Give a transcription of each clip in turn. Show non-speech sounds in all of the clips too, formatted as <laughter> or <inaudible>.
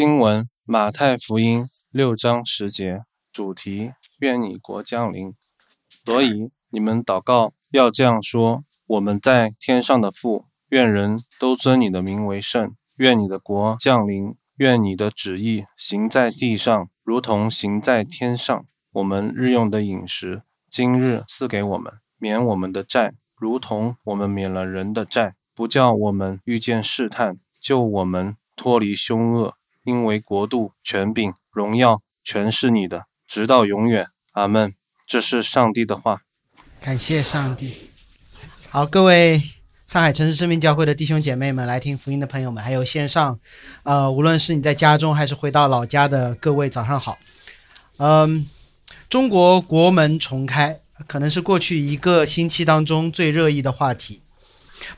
经文：马太福音六章十节，主题：愿你国降临。所以你们祷告要这样说：我们在天上的父，愿人都尊你的名为圣。愿你的国降临。愿你的旨意行在地上，如同行在天上。我们日用的饮食，今日赐给我们，免我们的债，如同我们免了人的债，不叫我们遇见试探，救我们脱离凶恶。因为国度、权柄、荣耀，全是你的，直到永远。阿门。这是上帝的话。感谢上帝。好，各位。上海城市生命教会的弟兄姐妹们，来听福音的朋友们，还有线上，呃，无论是你在家中还是回到老家的各位，早上好。嗯，中国国门重开，可能是过去一个星期当中最热议的话题。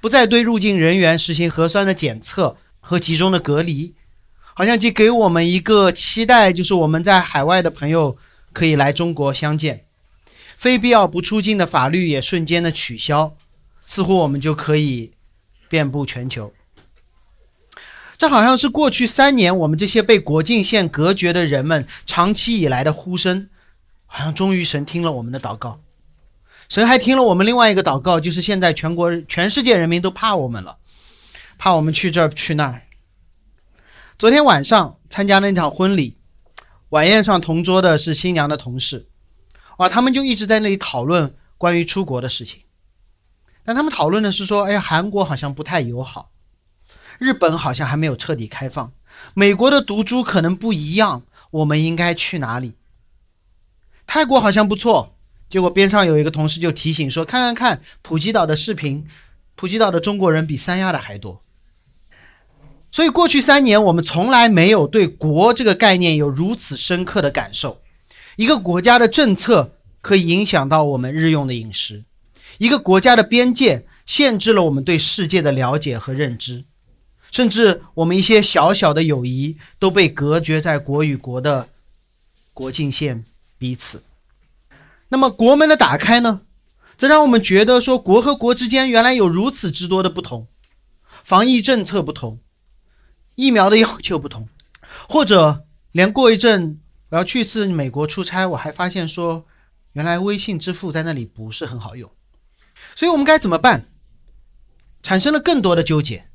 不再对入境人员实行核酸的检测和集中的隔离，好像就给我们一个期待，就是我们在海外的朋友可以来中国相见。非必要不出境的法律也瞬间的取消。似乎我们就可以遍布全球。这好像是过去三年我们这些被国境线隔绝的人们长期以来的呼声，好像终于神听了我们的祷告。神还听了我们另外一个祷告，就是现在全国全世界人民都怕我们了，怕我们去这儿去那儿。昨天晚上参加那场婚礼，晚宴上同桌的是新娘的同事，哇，他们就一直在那里讨论关于出国的事情。但他们讨论的是说，哎呀，韩国好像不太友好，日本好像还没有彻底开放，美国的毒株可能不一样，我们应该去哪里？泰国好像不错，结果边上有一个同事就提醒说，看看看普吉岛的视频，普吉岛的中国人比三亚的还多。所以过去三年，我们从来没有对“国”这个概念有如此深刻的感受。一个国家的政策可以影响到我们日用的饮食。一个国家的边界限制了我们对世界的了解和认知，甚至我们一些小小的友谊都被隔绝在国与国的国境线彼此。那么国门的打开呢，则让我们觉得说国和国之间原来有如此之多的不同，防疫政策不同，疫苗的要求不同，或者连过一阵我要去一次美国出差，我还发现说原来微信支付在那里不是很好用。所以我们该怎么办？产生了更多的纠结，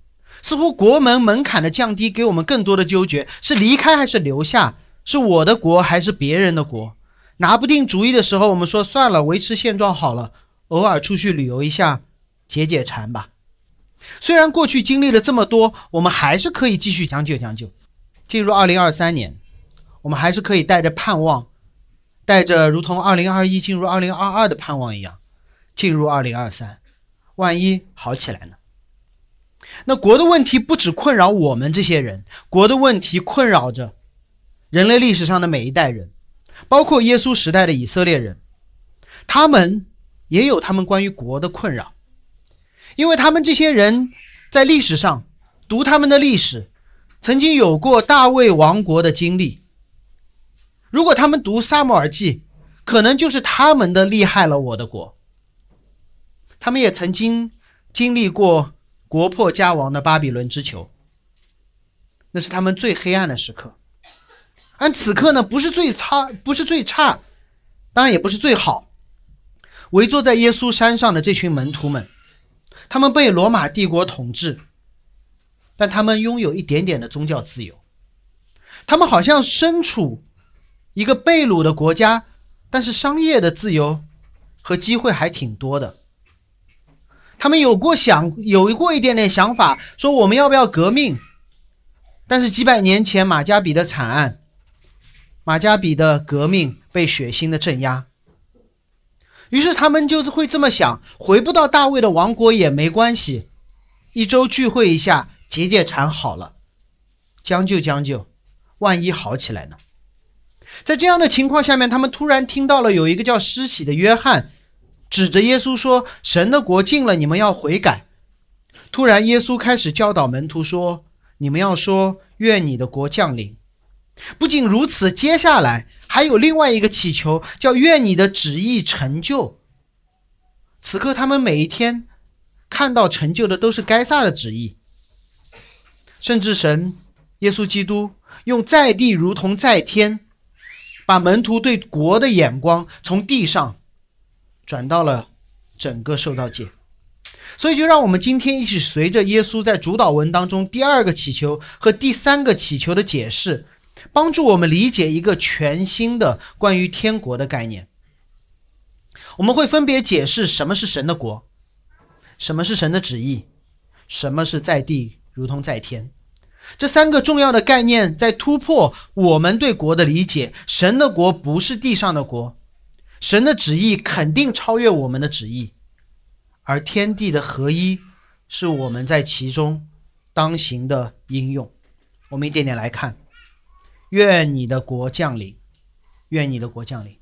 似乎国门门槛的降低给我们更多的纠结：是离开还是留下？是我的国还是别人的国？拿不定主意的时候，我们说算了，维持现状好了，偶尔出去旅游一下，解解馋吧。虽然过去经历了这么多，我们还是可以继续将就将就。进入二零二三年，我们还是可以带着盼望，带着如同二零二一进入二零二二的盼望一样。进入二零二三，万一好起来呢？那国的问题不只困扰我们这些人，国的问题困扰着人类历史上的每一代人，包括耶稣时代的以色列人，他们也有他们关于国的困扰，因为他们这些人在历史上读他们的历史，曾经有过大卫王国的经历。如果他们读撒母耳记，可能就是他们的厉害了我的国。他们也曾经经历过国破家亡的巴比伦之囚，那是他们最黑暗的时刻。而此刻呢，不是最差，不是最差，当然也不是最好。围坐在耶稣山上的这群门徒们，他们被罗马帝国统治，但他们拥有一点点的宗教自由。他们好像身处一个被掳的国家，但是商业的自由和机会还挺多的。他们有过想，有过一点点想法，说我们要不要革命？但是几百年前马加比的惨案，马加比的革命被血腥的镇压，于是他们就是会这么想：回不到大卫的王国也没关系，一周聚会一下，解解馋好了，将就将就，万一好起来呢？在这样的情况下面，他们突然听到了有一个叫施洗的约翰。指着耶稣说：“神的国近了，你们要悔改。”突然，耶稣开始教导门徒说：“你们要说愿你的国降临。”不仅如此，接下来还有另外一个祈求，叫“愿你的旨意成就。”此刻，他们每一天看到成就的都是该撒的旨意，甚至神耶稣基督用在地如同在天，把门徒对国的眼光从地上转到了整个受到界。所以，就让我们今天一起随着耶稣在主导文当中第二个祈求和第三个祈求的解释，帮助我们理解一个全新的关于天国的概念。我们会分别解释什么是神的国，什么是神的旨意，什么是在地如同在天。这三个重要的概念在突破我们对国的理解。神的国不是地上的国，神的旨意肯定超越我们的旨意。而天地的合一，是我们在其中当行的应用。我们一点点来看。愿你的国降临，愿你的国降临。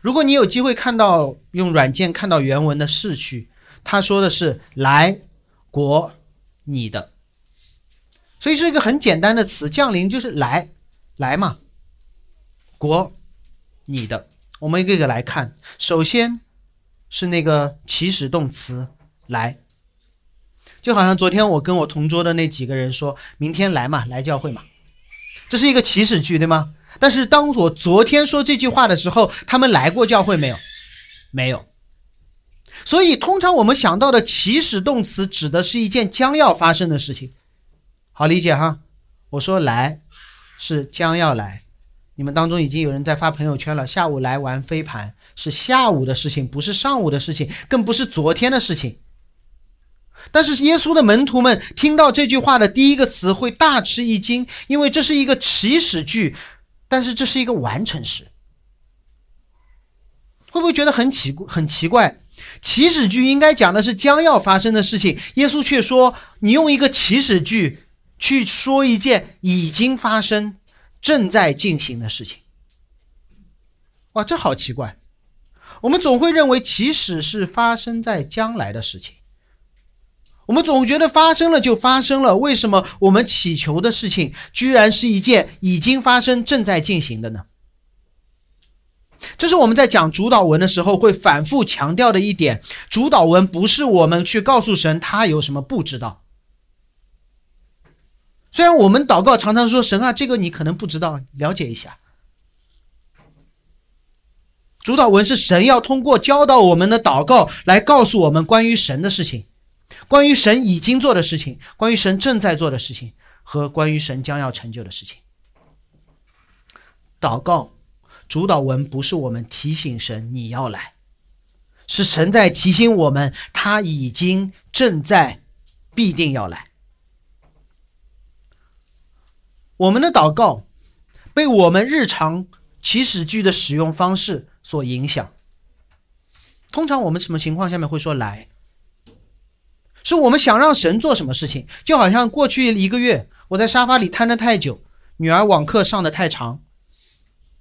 如果你有机会看到用软件看到原文的逝去，他说的是“来国你的”，所以是一个很简单的词，降临就是来来嘛，国你的。我们一个一个来看，首先。是那个起始动词来，就好像昨天我跟我同桌的那几个人说，明天来嘛，来教会嘛，这是一个起始句，对吗？但是当我昨天说这句话的时候，他们来过教会没有？没有。所以通常我们想到的起始动词指的是一件将要发生的事情，好理解哈。我说来是将要来，你们当中已经有人在发朋友圈了，下午来玩飞盘。是下午的事情，不是上午的事情，更不是昨天的事情。但是耶稣的门徒们听到这句话的第一个词会大吃一惊，因为这是一个起始句，但是这是一个完成时。会不会觉得很奇很奇怪？起始句应该讲的是将要发生的事情，耶稣却说你用一个起始句去说一件已经发生、正在进行的事情。哇，这好奇怪。我们总会认为起始是发生在将来的事情，我们总觉得发生了就发生了。为什么我们祈求的事情居然是一件已经发生、正在进行的呢？这是我们在讲主导文的时候会反复强调的一点：主导文不是我们去告诉神他有什么不知道。虽然我们祷告常常说神啊，这个你可能不知道，了解一下。主导文是神要通过教导我们的祷告来告诉我们关于神的事情，关于神已经做的事情，关于神正在做的事情和关于神将要成就的事情。祷告主导文不是我们提醒神你要来，是神在提醒我们他已经正在必定要来。我们的祷告被我们日常起始句的使用方式。所影响。通常我们什么情况下面会说来？是我们想让神做什么事情？就好像过去一个月我在沙发里瘫的太久，女儿网课上的太长。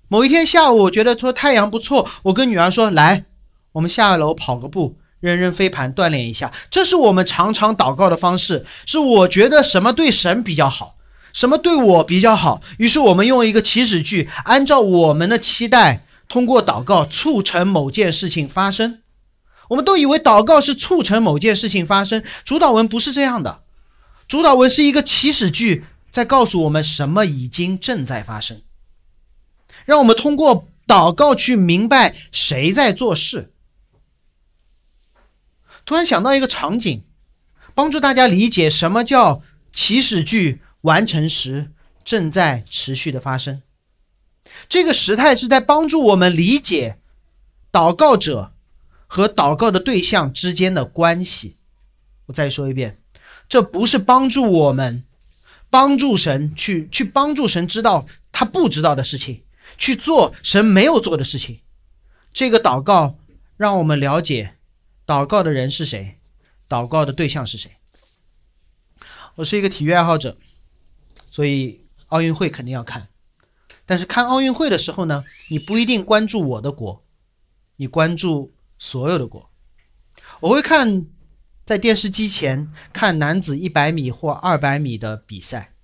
某一天下午，我觉得说太阳不错，我跟女儿说：“来，我们下楼跑个步，扔扔飞盘，锻炼一下。”这是我们常常祷告的方式。是我觉得什么对神比较好，什么对我比较好。于是我们用一个起始句，按照我们的期待。通过祷告促成某件事情发生，我们都以为祷告是促成某件事情发生。主导文不是这样的，主导文是一个起始句，在告诉我们什么已经正在发生，让我们通过祷告去明白谁在做事。突然想到一个场景，帮助大家理解什么叫起始句完成时正在持续的发生。这个时态是在帮助我们理解祷告者和祷告的对象之间的关系。我再说一遍，这不是帮助我们帮助神去去帮助神知道他不知道的事情，去做神没有做的事情。这个祷告让我们了解祷告的人是谁，祷告的对象是谁。我是一个体育爱好者，所以奥运会肯定要看。但是看奥运会的时候呢，你不一定关注我的国，你关注所有的国。我会看在电视机前看男子一百米或二百米的比赛。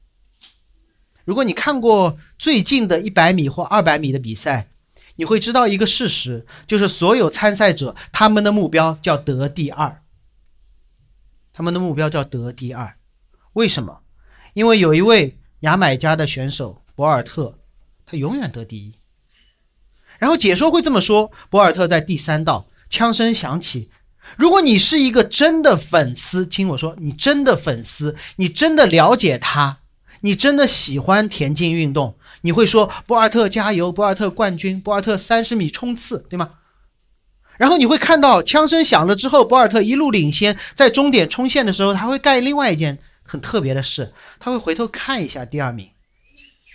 如果你看过最近的一百米或二百米的比赛，你会知道一个事实，就是所有参赛者他们的目标叫得第二。他们的目标叫得第二，为什么？因为有一位牙买加的选手博尔特，他永远得第一。然后解说会这么说：博尔特在第三道，枪声响起。如果你是一个真的粉丝，听我说，你真的粉丝，你真的了解他，你真的喜欢田径运动，你会说博尔特加油，博尔特冠军，博尔特三十米冲刺，对吗？然后你会看到枪声响了之后，博尔特一路领先，在终点冲线的时候，他会干另外一件很特别的事，他会回头看一下第二名，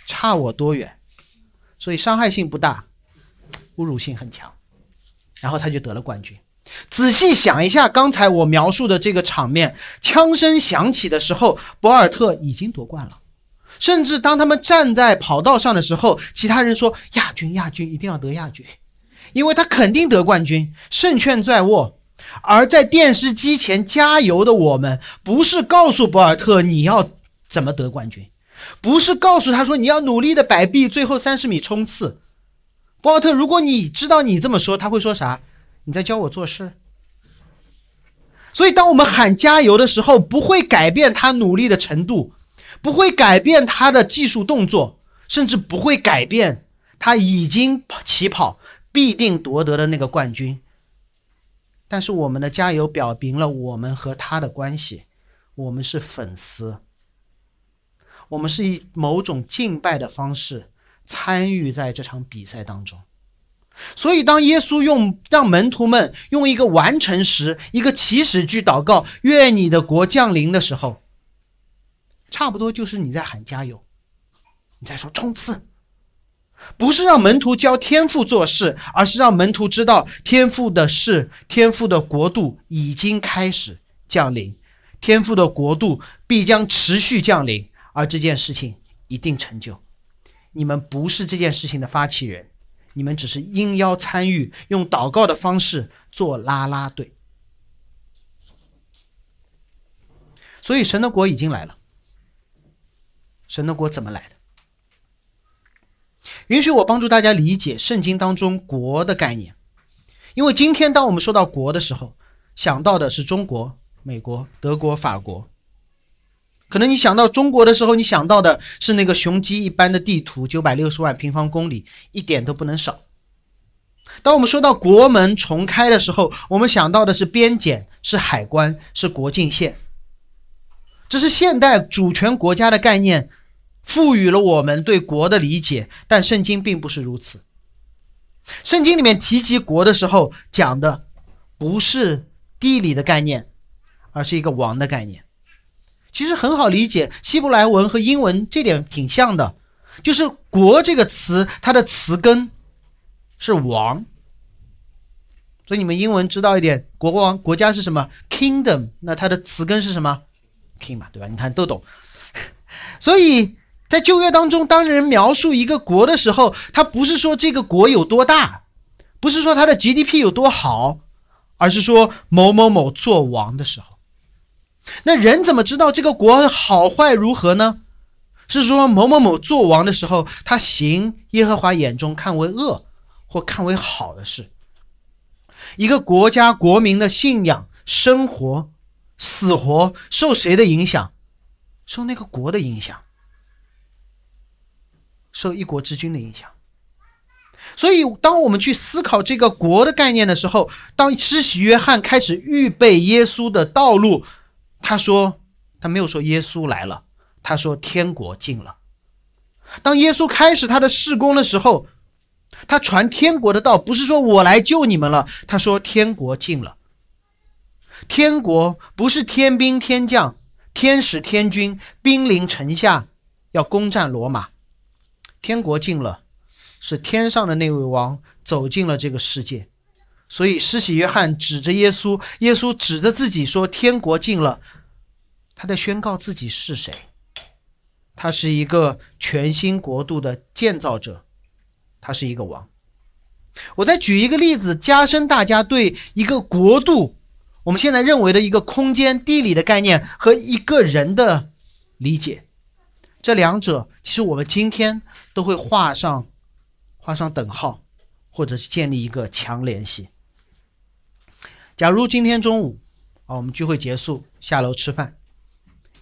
差我多远，所以伤害性不大，侮辱性很强，然后他就得了冠军。仔细想一下，刚才我描述的这个场面，枪声响起的时候，博尔特已经夺冠了。甚至当他们站在跑道上的时候，其他人说：“亚军，亚军，一定要得亚军，因为他肯定得冠军，胜券在握。”而在电视机前加油的我们，不是告诉博尔特你要怎么得冠军，不是告诉他说你要努力的摆臂，最后三十米冲刺。博尔特，如果你知道你这么说，他会说啥？你在教我做事，所以当我们喊加油的时候，不会改变他努力的程度，不会改变他的技术动作，甚至不会改变他已经起跑必定夺得的那个冠军。但是我们的加油表明了我们和他的关系，我们是粉丝，我们是以某种敬拜的方式参与在这场比赛当中。所以，当耶稣用让门徒们用一个完成时、一个起始句祷告“愿你的国降临”的时候，差不多就是你在喊加油，你在说冲刺，不是让门徒教天父做事，而是让门徒知道天父的事、天父的国度已经开始降临，天父的国度必将持续降临，而这件事情一定成就。你们不是这件事情的发起人。你们只是应邀参与，用祷告的方式做拉拉队。所以神的国已经来了。神的国怎么来的？允许我帮助大家理解圣经当中“国”的概念。因为今天当我们说到“国”的时候，想到的是中国、美国、德国、法国。可能你想到中国的时候，你想到的是那个雄鸡一般的地图，九百六十万平方公里，一点都不能少。当我们说到国门重开的时候，我们想到的是边检、是海关、是国境线。这是现代主权国家的概念赋予了我们对国的理解，但圣经并不是如此。圣经里面提及国的时候，讲的不是地理的概念，而是一个王的概念。其实很好理解，希伯来文和英文这点挺像的，就是“国”这个词，它的词根是“王”，所以你们英文知道一点，国王国家是什么？Kingdom，那它的词根是什么？King 嘛，对吧？你看都懂。<laughs> 所以在旧约当中，当人描述一个国的时候，他不是说这个国有多大，不是说它的 GDP 有多好，而是说某某某做王的时候。那人怎么知道这个国好坏如何呢？是说某某某做王的时候，他行耶和华眼中看为恶或看为好的事。一个国家国民的信仰、生活、死活受谁的影响？受那个国的影响，受一国之君的影响。所以，当我们去思考这个国的概念的时候，当施洗约翰开始预备耶稣的道路。他说：“他没有说耶稣来了，他说天国近了。当耶稣开始他的事工的时候，他传天国的道，不是说我来救你们了。他说天国近了。天国不是天兵天将、天使天军兵临城下要攻占罗马，天国近了，是天上的那位王走进了这个世界。”所以，施洗约翰指着耶稣，耶稣指着自己说：“天国近了。”他在宣告自己是谁。他是一个全新国度的建造者，他是一个王。我再举一个例子，加深大家对一个国度，我们现在认为的一个空间、地理的概念和一个人的理解。这两者其实我们今天都会画上画上等号，或者是建立一个强联系。假如今天中午啊，我们聚会结束，下楼吃饭，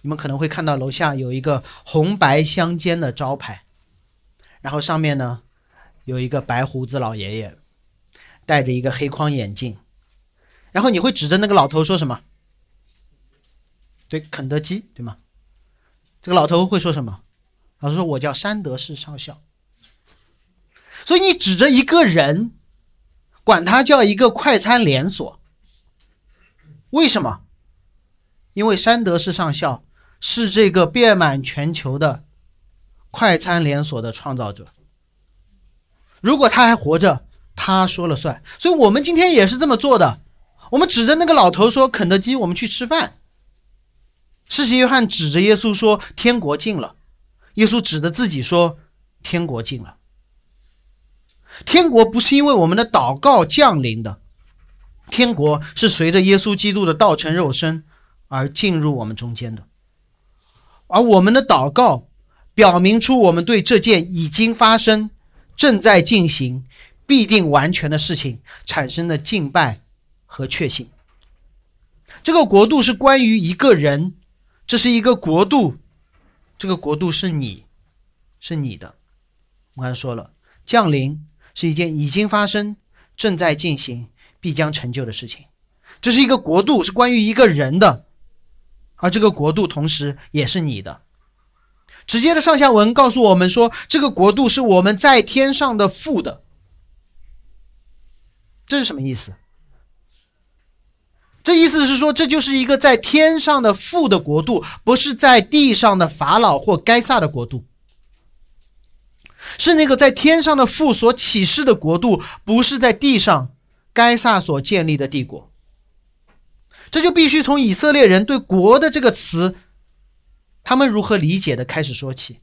你们可能会看到楼下有一个红白相间的招牌，然后上面呢有一个白胡子老爷爷，戴着一个黑框眼镜，然后你会指着那个老头说什么？对，肯德基，对吗？这个老头会说什么？老头说：“我叫山德士上校。”所以你指着一个人，管他叫一个快餐连锁，为什么？因为山德士上校是这个遍满全球的快餐连锁的创造者。如果他还活着，他说了算。所以我们今天也是这么做的。我们指着那个老头说：“肯德基，我们去吃饭。”施洗约翰指着耶稣说：“天国近了。”耶稣指着自己说：“天国近了。”天国不是因为我们的祷告降临的，天国是随着耶稣基督的道成肉身而进入我们中间的。而我们的祷告表明出我们对这件已经发生、正在进行、必定完全的事情产生的敬拜和确信。这个国度是关于一个人，这是一个国度，这个国度是你，是你的。我刚才说了，降临。是一件已经发生、正在进行、必将成就的事情。这是一个国度，是关于一个人的，而这个国度同时也是你的。直接的上下文告诉我们说，这个国度是我们在天上的父的。这是什么意思？这意思是说，这就是一个在天上的父的国度，不是在地上的法老或该撒的国度。是那个在天上的父所启示的国度，不是在地上该撒所建立的帝国。这就必须从以色列人对“国”的这个词，他们如何理解的开始说起。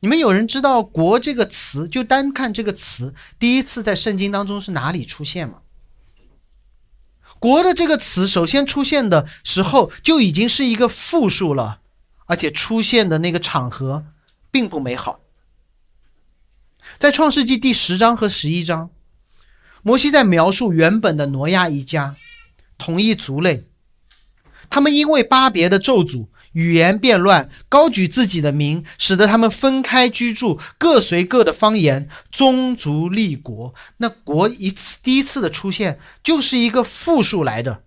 你们有人知道“国”这个词，就单看这个词，第一次在圣经当中是哪里出现吗？“国”的这个词首先出现的时候，就已经是一个复数了，而且出现的那个场合。并不美好。在创世纪第十章和十一章，摩西在描述原本的挪亚一家，同一族类，他们因为巴别的咒诅，语言变乱，高举自己的名，使得他们分开居住，各随各的方言，宗族立国。那国一次第一次的出现，就是一个复数来的。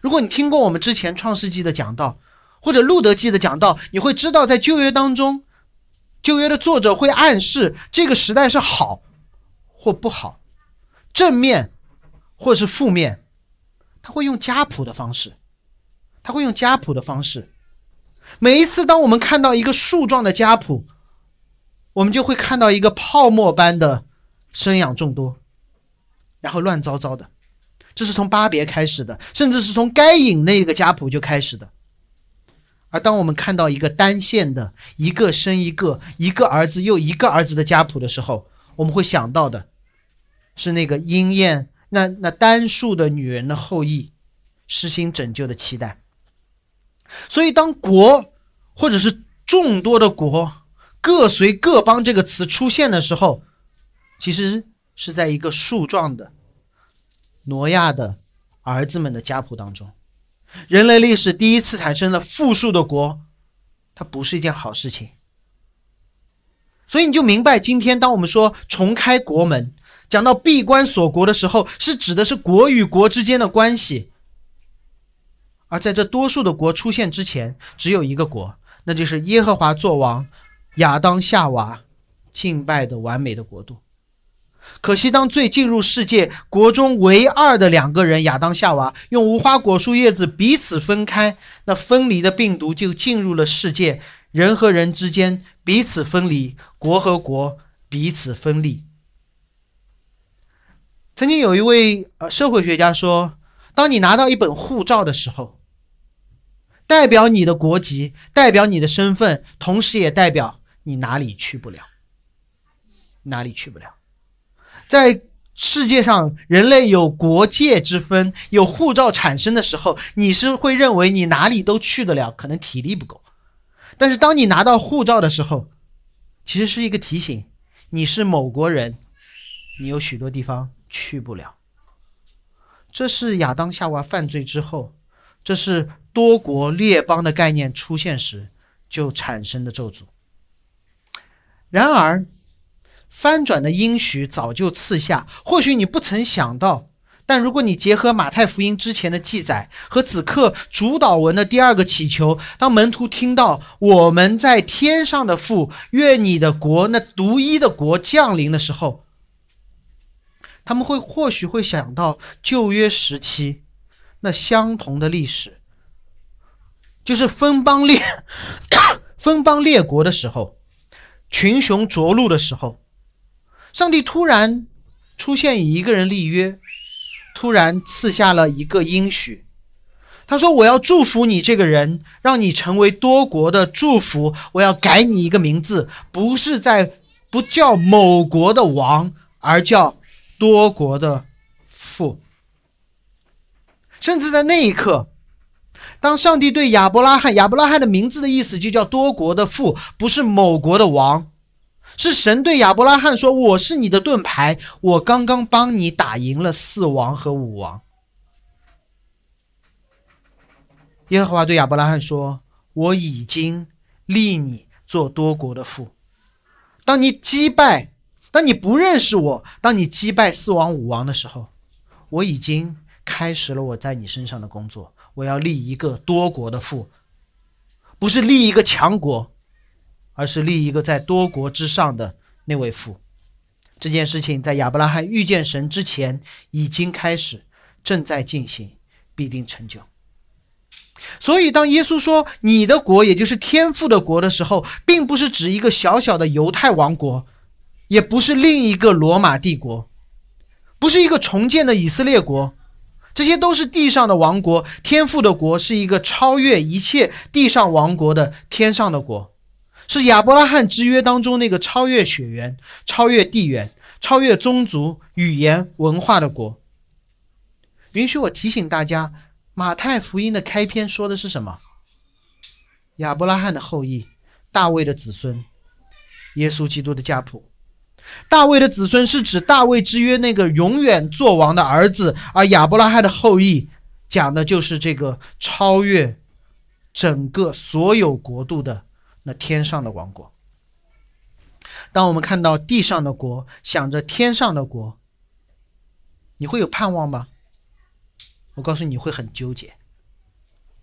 如果你听过我们之前创世纪的讲道，或者路德记的讲道，你会知道在旧约当中。旧约的作者会暗示这个时代是好或不好，正面或是负面，他会用家谱的方式，他会用家谱的方式。每一次当我们看到一个树状的家谱，我们就会看到一个泡沫般的生养众多，然后乱糟糟的。这是从巴别开始的，甚至是从该隐那个家谱就开始的。而当我们看到一个单线的一个生一个一个儿子又一个儿子的家谱的时候，我们会想到的是那个鹰燕那那单数的女人的后裔实行拯救的期待。所以，当国或者是众多的国各随各邦这个词出现的时候，其实是在一个树状的挪亚的儿子们的家谱当中。人类历史第一次产生了复数的国，它不是一件好事情。所以你就明白，今天当我们说重开国门，讲到闭关锁国的时候，是指的是国与国之间的关系。而在这多数的国出现之前，只有一个国，那就是耶和华作王、亚当夏娃敬拜的完美的国度。可惜，当最进入世界，国中唯二的两个人亚当夏娃用无花果树叶子彼此分开，那分离的病毒就进入了世界，人和人之间彼此分离，国和国彼此分立。曾经有一位呃社会学家说，当你拿到一本护照的时候，代表你的国籍，代表你的身份，同时也代表你哪里去不了，哪里去不了。在世界上，人类有国界之分，有护照产生的时候，你是会认为你哪里都去得了，可能体力不够。但是当你拿到护照的时候，其实是一个提醒，你是某国人，你有许多地方去不了。这是亚当夏娃犯罪之后，这是多国列邦的概念出现时就产生的咒诅。然而，翻转的应许早就赐下，或许你不曾想到。但如果你结合马太福音之前的记载和此刻主导文的第二个祈求，当门徒听到我们在天上的父，愿你的国那独一的国降临的时候，他们会或许会想到旧约时期那相同的历史，就是分邦列 <coughs> 分邦列国的时候，群雄逐鹿的时候，上帝突然出现以一个人立约。突然赐下了一个应许，他说：“我要祝福你这个人，让你成为多国的祝福。我要改你一个名字，不是在不叫某国的王，而叫多国的父。”甚至在那一刻，当上帝对亚伯拉罕，亚伯拉罕的名字的意思就叫多国的父，不是某国的王。是神对亚伯拉罕说：“我是你的盾牌，我刚刚帮你打赢了四王和五王。”耶和华对亚伯拉罕说：“我已经立你做多国的父。当你击败，当你不认识我，当你击败四王五王的时候，我已经开始了我在你身上的工作。我要立一个多国的父，不是立一个强国。”而是立一个在多国之上的那位父，这件事情在亚伯拉罕遇见神之前已经开始，正在进行，必定成就。所以，当耶稣说“你的国”也就是天父的国的时候，并不是指一个小小的犹太王国，也不是另一个罗马帝国，不是一个重建的以色列国，这些都是地上的王国。天父的国是一个超越一切地上王国的天上的国。是亚伯拉罕之约当中那个超越血缘、超越地缘、超越宗族、语言、文化的国。允许我提醒大家，马太福音的开篇说的是什么？亚伯拉罕的后裔，大卫的子孙，耶稣基督的家谱。大卫的子孙是指大卫之约那个永远做王的儿子，而亚伯拉罕的后裔讲的就是这个超越整个所有国度的。那天上的王国，当我们看到地上的国，想着天上的国，你会有盼望吗？我告诉你，你会很纠结，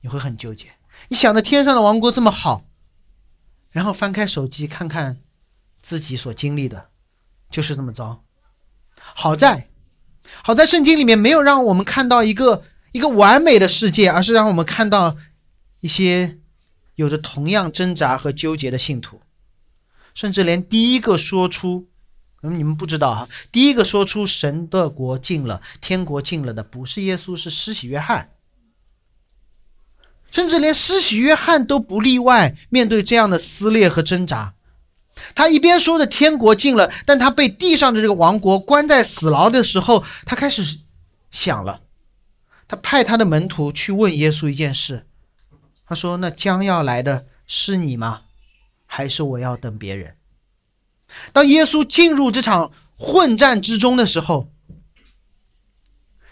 你会很纠结。你想着天上的王国这么好，然后翻开手机看看自己所经历的，就是这么糟。好在，好在圣经里面没有让我们看到一个一个完美的世界，而是让我们看到一些。有着同样挣扎和纠结的信徒，甚至连第一个说出，你们不知道哈，第一个说出神的国近了，天国近了的不是耶稣，是施洗约翰。甚至连施洗约翰都不例外，面对这样的撕裂和挣扎，他一边说着天国近了，但他被地上的这个王国关在死牢的时候，他开始想了，他派他的门徒去问耶稣一件事。他说：“那将要来的是你吗？还是我要等别人？”当耶稣进入这场混战之中的时候，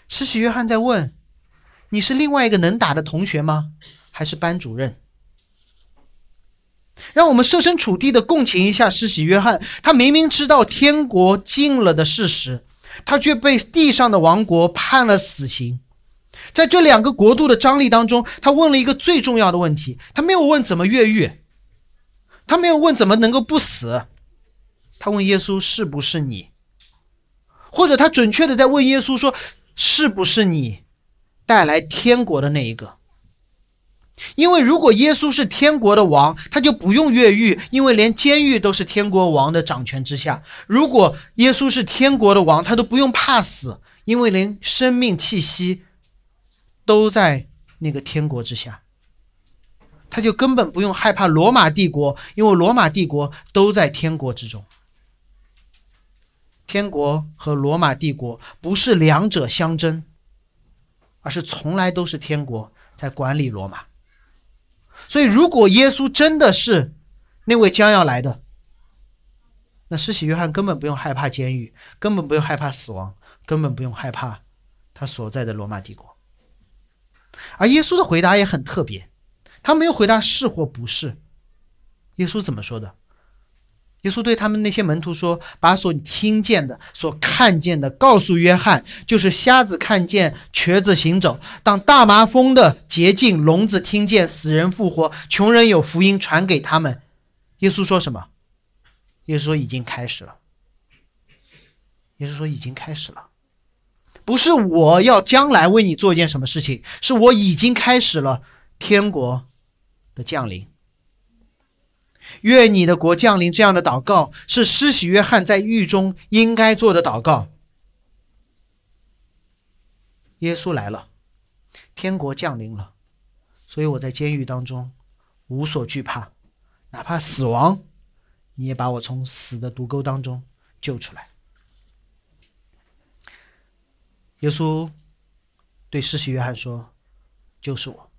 施洗约翰在问：“你是另外一个能打的同学吗？还是班主任？”让我们设身处地的共情一下施洗约翰，他明明知道天国近了的事实，他却被地上的王国判了死刑。在这两个国度的张力当中，他问了一个最重要的问题：他没有问怎么越狱，他没有问怎么能够不死，他问耶稣是不是你，或者他准确的在问耶稣说是不是你带来天国的那一个？因为如果耶稣是天国的王，他就不用越狱，因为连监狱都是天国王的掌权之下。如果耶稣是天国的王，他都不用怕死，因为连生命气息。都在那个天国之下，他就根本不用害怕罗马帝国，因为罗马帝国都在天国之中。天国和罗马帝国不是两者相争，而是从来都是天国在管理罗马。所以，如果耶稣真的是那位将要来的，那施洗约翰根本不用害怕监狱，根本不用害怕死亡，根本不用害怕他所在的罗马帝国。而耶稣的回答也很特别，他没有回答是或不是。耶稣怎么说的？耶稣对他们那些门徒说：“把所听见的、所看见的告诉约翰，就是瞎子看见，瘸子行走，当大麻风的洁净，聋子听见，死人复活，穷人有福音传给他们。”耶稣说什么？耶稣说：“已经开始了。”耶稣说：“已经开始了，不是我要将来为你做一件什么事情，是我已经开始了天国的降临。”愿你的国降临，这样的祷告是施洗约翰在狱中应该做的祷告。耶稣来了，天国降临了，所以我在监狱当中无所惧怕，哪怕死亡，你也把我从死的毒沟当中救出来。耶稣对施洗约翰说：“就是我，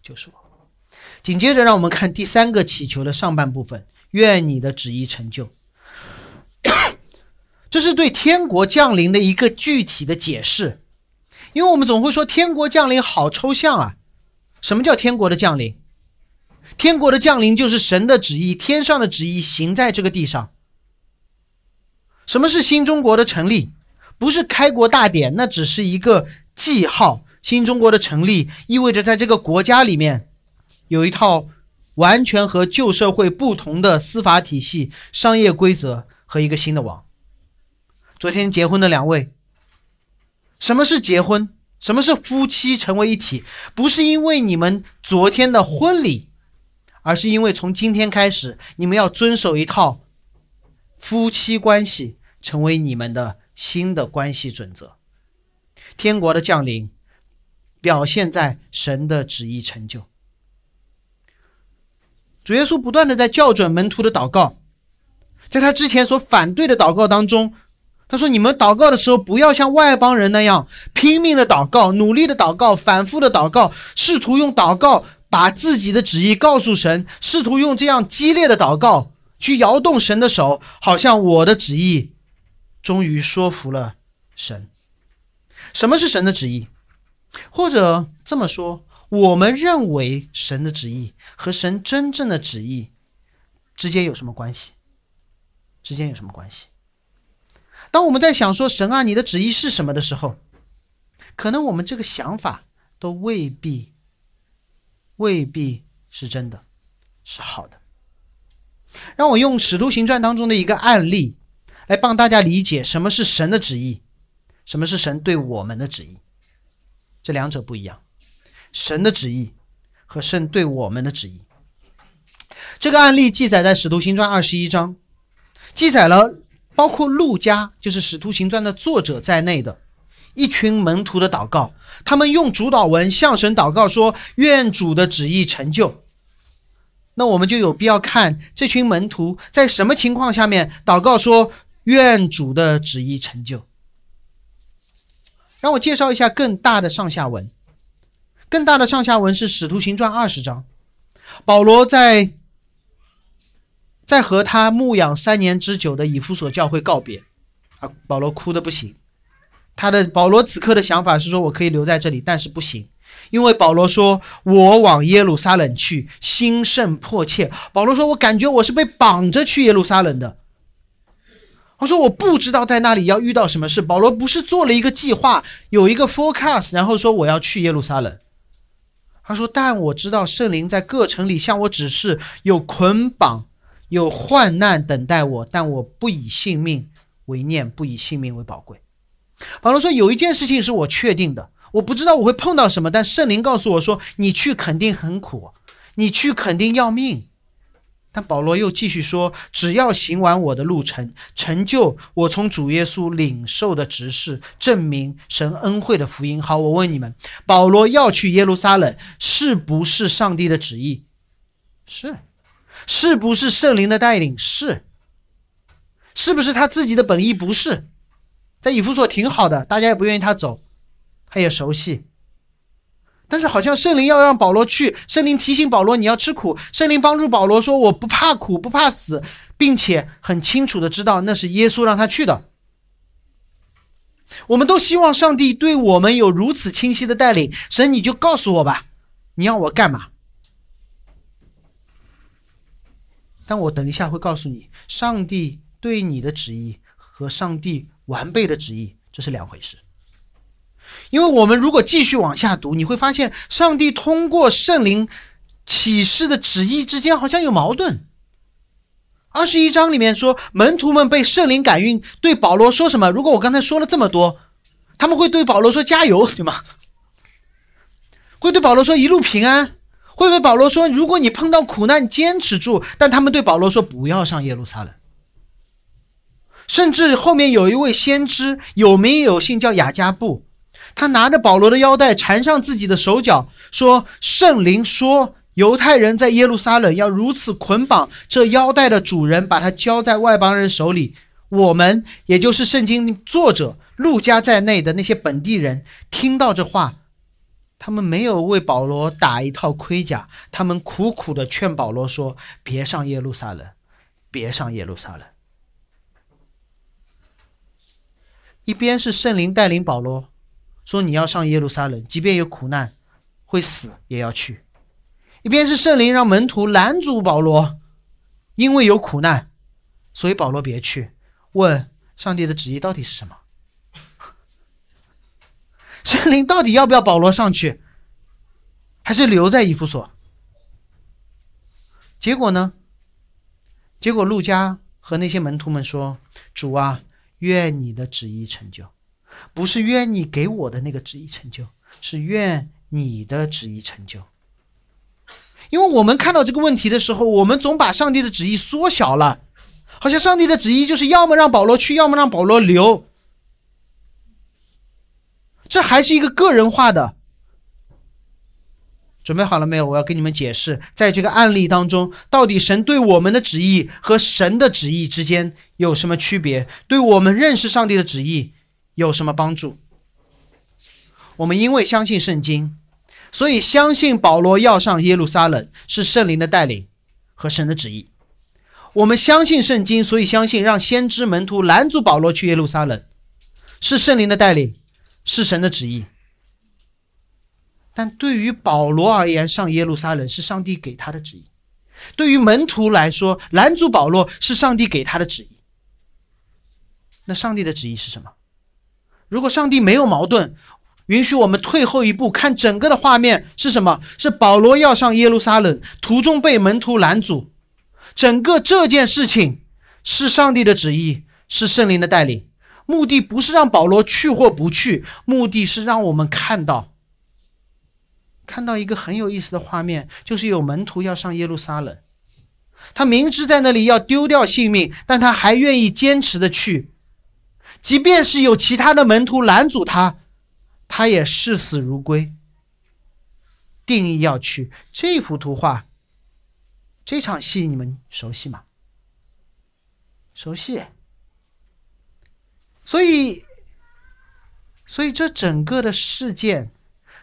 就是我。”紧接着，让我们看第三个祈求的上半部分：愿你的旨意成就。<coughs> 这是对天国降临的一个具体的解释，因为我们总会说天国降临好抽象啊。什么叫天国的降临？天国的降临就是神的旨意，天上的旨意行在这个地上。什么是新中国的成立？不是开国大典，那只是一个记号。新中国的成立意味着在这个国家里面。有一套完全和旧社会不同的司法体系、商业规则和一个新的网。昨天结婚的两位，什么是结婚？什么是夫妻成为一体？不是因为你们昨天的婚礼，而是因为从今天开始，你们要遵守一套夫妻关系，成为你们的新的关系准则。天国的降临，表现在神的旨意成就。主耶稣不断的在校准门徒的祷告，在他之前所反对的祷告当中，他说：“你们祷告的时候，不要像外邦人那样拼命的祷告、努力的祷告、反复的祷告，试图用祷告把自己的旨意告诉神，试图用这样激烈的祷告去摇动神的手，好像我的旨意终于说服了神。什么是神的旨意？或者这么说？”我们认为神的旨意和神真正的旨意之间有什么关系？之间有什么关系？当我们在想说神啊，你的旨意是什么的时候，可能我们这个想法都未必未必是真的，是好的。让我用《使徒行传》当中的一个案例来帮大家理解什么是神的旨意，什么是神对我们的旨意，这两者不一样。神的旨意和神对我们的旨意，这个案例记载在《使徒行传》二十一章，记载了包括路加，就是《使徒行传》的作者在内的一群门徒的祷告。他们用主导文向神祷告说：“愿主的旨意成就。”那我们就有必要看这群门徒在什么情况下面祷告说：“愿主的旨意成就。”让我介绍一下更大的上下文。更大的上下文是《使徒行传》二十章，保罗在在和他牧养三年之久的以弗所教会告别，啊，保罗哭的不行。他的保罗此刻的想法是说：“我可以留在这里，但是不行，因为保罗说我往耶路撒冷去，心甚迫切。”保罗说：“我感觉我是被绑着去耶路撒冷的。”他说：“我不知道在那里要遇到什么事。”保罗不是做了一个计划，有一个 forecast，然后说我要去耶路撒冷。他说：“但我知道圣灵在各城里向我指示，有捆绑，有患难等待我，但我不以性命为念，不以性命为宝贵。”保罗说：“有一件事情是我确定的，我不知道我会碰到什么，但圣灵告诉我说，你去肯定很苦，你去肯定要命。”但保罗又继续说：“只要行完我的路程，成就我从主耶稣领受的职事，证明神恩惠的福音。”好，我问你们，保罗要去耶路撒冷，是不是上帝的旨意？是，是不是圣灵的带领？是，是不是他自己的本意？不是，在以弗所挺好的，大家也不愿意他走，他也熟悉。但是好像圣灵要让保罗去，圣灵提醒保罗你要吃苦，圣灵帮助保罗说我不怕苦不怕死，并且很清楚的知道那是耶稣让他去的。我们都希望上帝对我们有如此清晰的带领。神，你就告诉我吧，你要我干嘛？但我等一下会告诉你，上帝对你的旨意和上帝完备的旨意这是两回事。因为我们如果继续往下读，你会发现上帝通过圣灵启示的旨意之间好像有矛盾。二十一章里面说，门徒们被圣灵感应，对保罗说什么？如果我刚才说了这么多，他们会对保罗说加油，对吗？会对保罗说一路平安。会对保罗说：“如果你碰到苦难，坚持住。”但他们对保罗说：“不要上耶路撒冷。”甚至后面有一位先知有名有姓，叫雅加布，他拿着保罗的腰带缠上自己的手脚，说：“圣灵说，犹太人在耶路撒冷要如此捆绑这腰带的主人，把他交在外邦人手里。我们，也就是圣经作者路加在内的那些本地人，听到这话。”他们没有为保罗打一套盔甲，他们苦苦的劝保罗说：“别上耶路撒冷，别上耶路撒冷。”一边是圣灵带领保罗说：“你要上耶路撒冷，即便有苦难，会死也要去。”一边是圣灵让门徒拦阻保罗，因为有苦难，所以保罗别去。问上帝的旨意到底是什么？<laughs> 圣灵到底要不要保罗上去，还是留在以弗所？结果呢？结果路加和那些门徒们说：“主啊，愿你的旨意成就，不是愿你给我的那个旨意成就，是愿你的旨意成就。”因为我们看到这个问题的时候，我们总把上帝的旨意缩小了，好像上帝的旨意就是要么让保罗去，要么让保罗留。这还是一个个人化的。准备好了没有？我要跟你们解释，在这个案例当中，到底神对我们的旨意和神的旨意之间有什么区别？对我们认识上帝的旨意有什么帮助？我们因为相信圣经，所以相信保罗要上耶路撒冷是圣灵的带领和神的旨意。我们相信圣经，所以相信让先知门徒拦阻保罗去耶路撒冷是圣灵的带领。是神的旨意，但对于保罗而言，上耶路撒冷是上帝给他的旨意；对于门徒来说，拦阻保罗是上帝给他的旨意。那上帝的旨意是什么？如果上帝没有矛盾，允许我们退后一步，看整个的画面是什么？是保罗要上耶路撒冷，途中被门徒拦阻，整个这件事情是上帝的旨意，是圣灵的带领。目的不是让保罗去或不去，目的是让我们看到，看到一个很有意思的画面，就是有门徒要上耶路撒冷，他明知在那里要丢掉性命，但他还愿意坚持的去，即便是有其他的门徒拦阻他，他也视死如归，定义要去。这幅图画，这场戏你们熟悉吗？熟悉。所以，所以这整个的事件，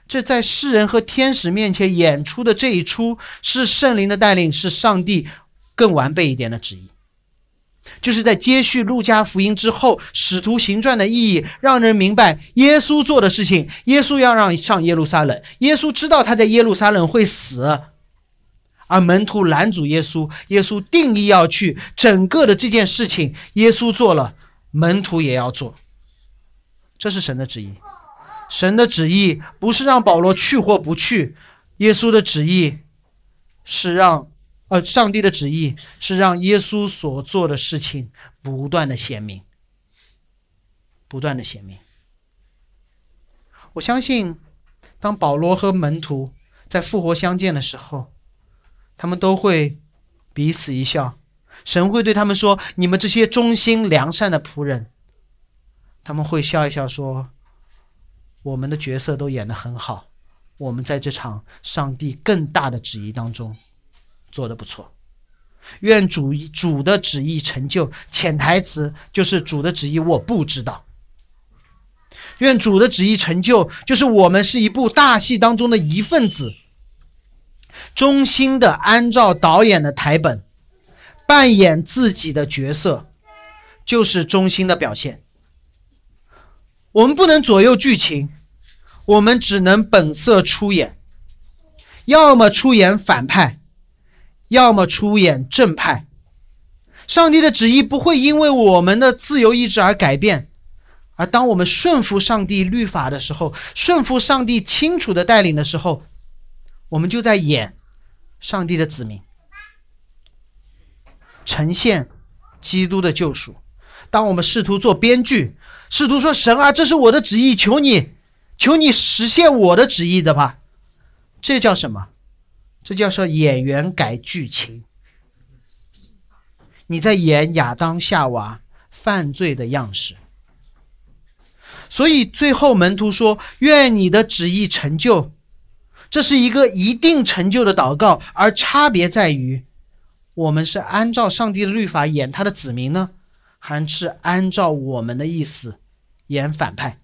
这在世人和天使面前演出的这一出，是圣灵的带领，是上帝更完备一点的旨意。就是在接续路加福音之后，使徒行传的意义，让人明白耶稣做的事情。耶稣要让上耶路撒冷，耶稣知道他在耶路撒冷会死，而门徒拦阻耶稣，耶稣定义要去。整个的这件事情，耶稣做了。门徒也要做，这是神的旨意。神的旨意不是让保罗去或不去，耶稣的旨意是让，呃，上帝的旨意是让耶稣所做的事情不断的显明，不断的显明。我相信，当保罗和门徒在复活相见的时候，他们都会彼此一笑。神会对他们说：“你们这些忠心良善的仆人。”他们会笑一笑说：“我们的角色都演得很好，我们在这场上帝更大的旨意当中做的不错。愿主主的旨意成就。潜台词就是主的旨意我不知道。愿主的旨意成就，就是我们是一部大戏当中的一份子，忠心的按照导演的台本。”扮演自己的角色，就是忠心的表现。我们不能左右剧情，我们只能本色出演，要么出演反派，要么出演正派。上帝的旨意不会因为我们的自由意志而改变，而当我们顺服上帝律法的时候，顺服上帝清楚的带领的时候，我们就在演上帝的子民，呈现基督的救赎。当我们试图做编剧，试图说神啊，这是我的旨意，求你，求你实现我的旨意的吧，这叫什么？这叫做演员改剧情。你在演亚当夏娃犯罪的样式。所以最后门徒说：“愿你的旨意成就。”这是一个一定成就的祷告，而差别在于，我们是按照上帝的律法演他的子民呢？还是按照我们的意思演反派。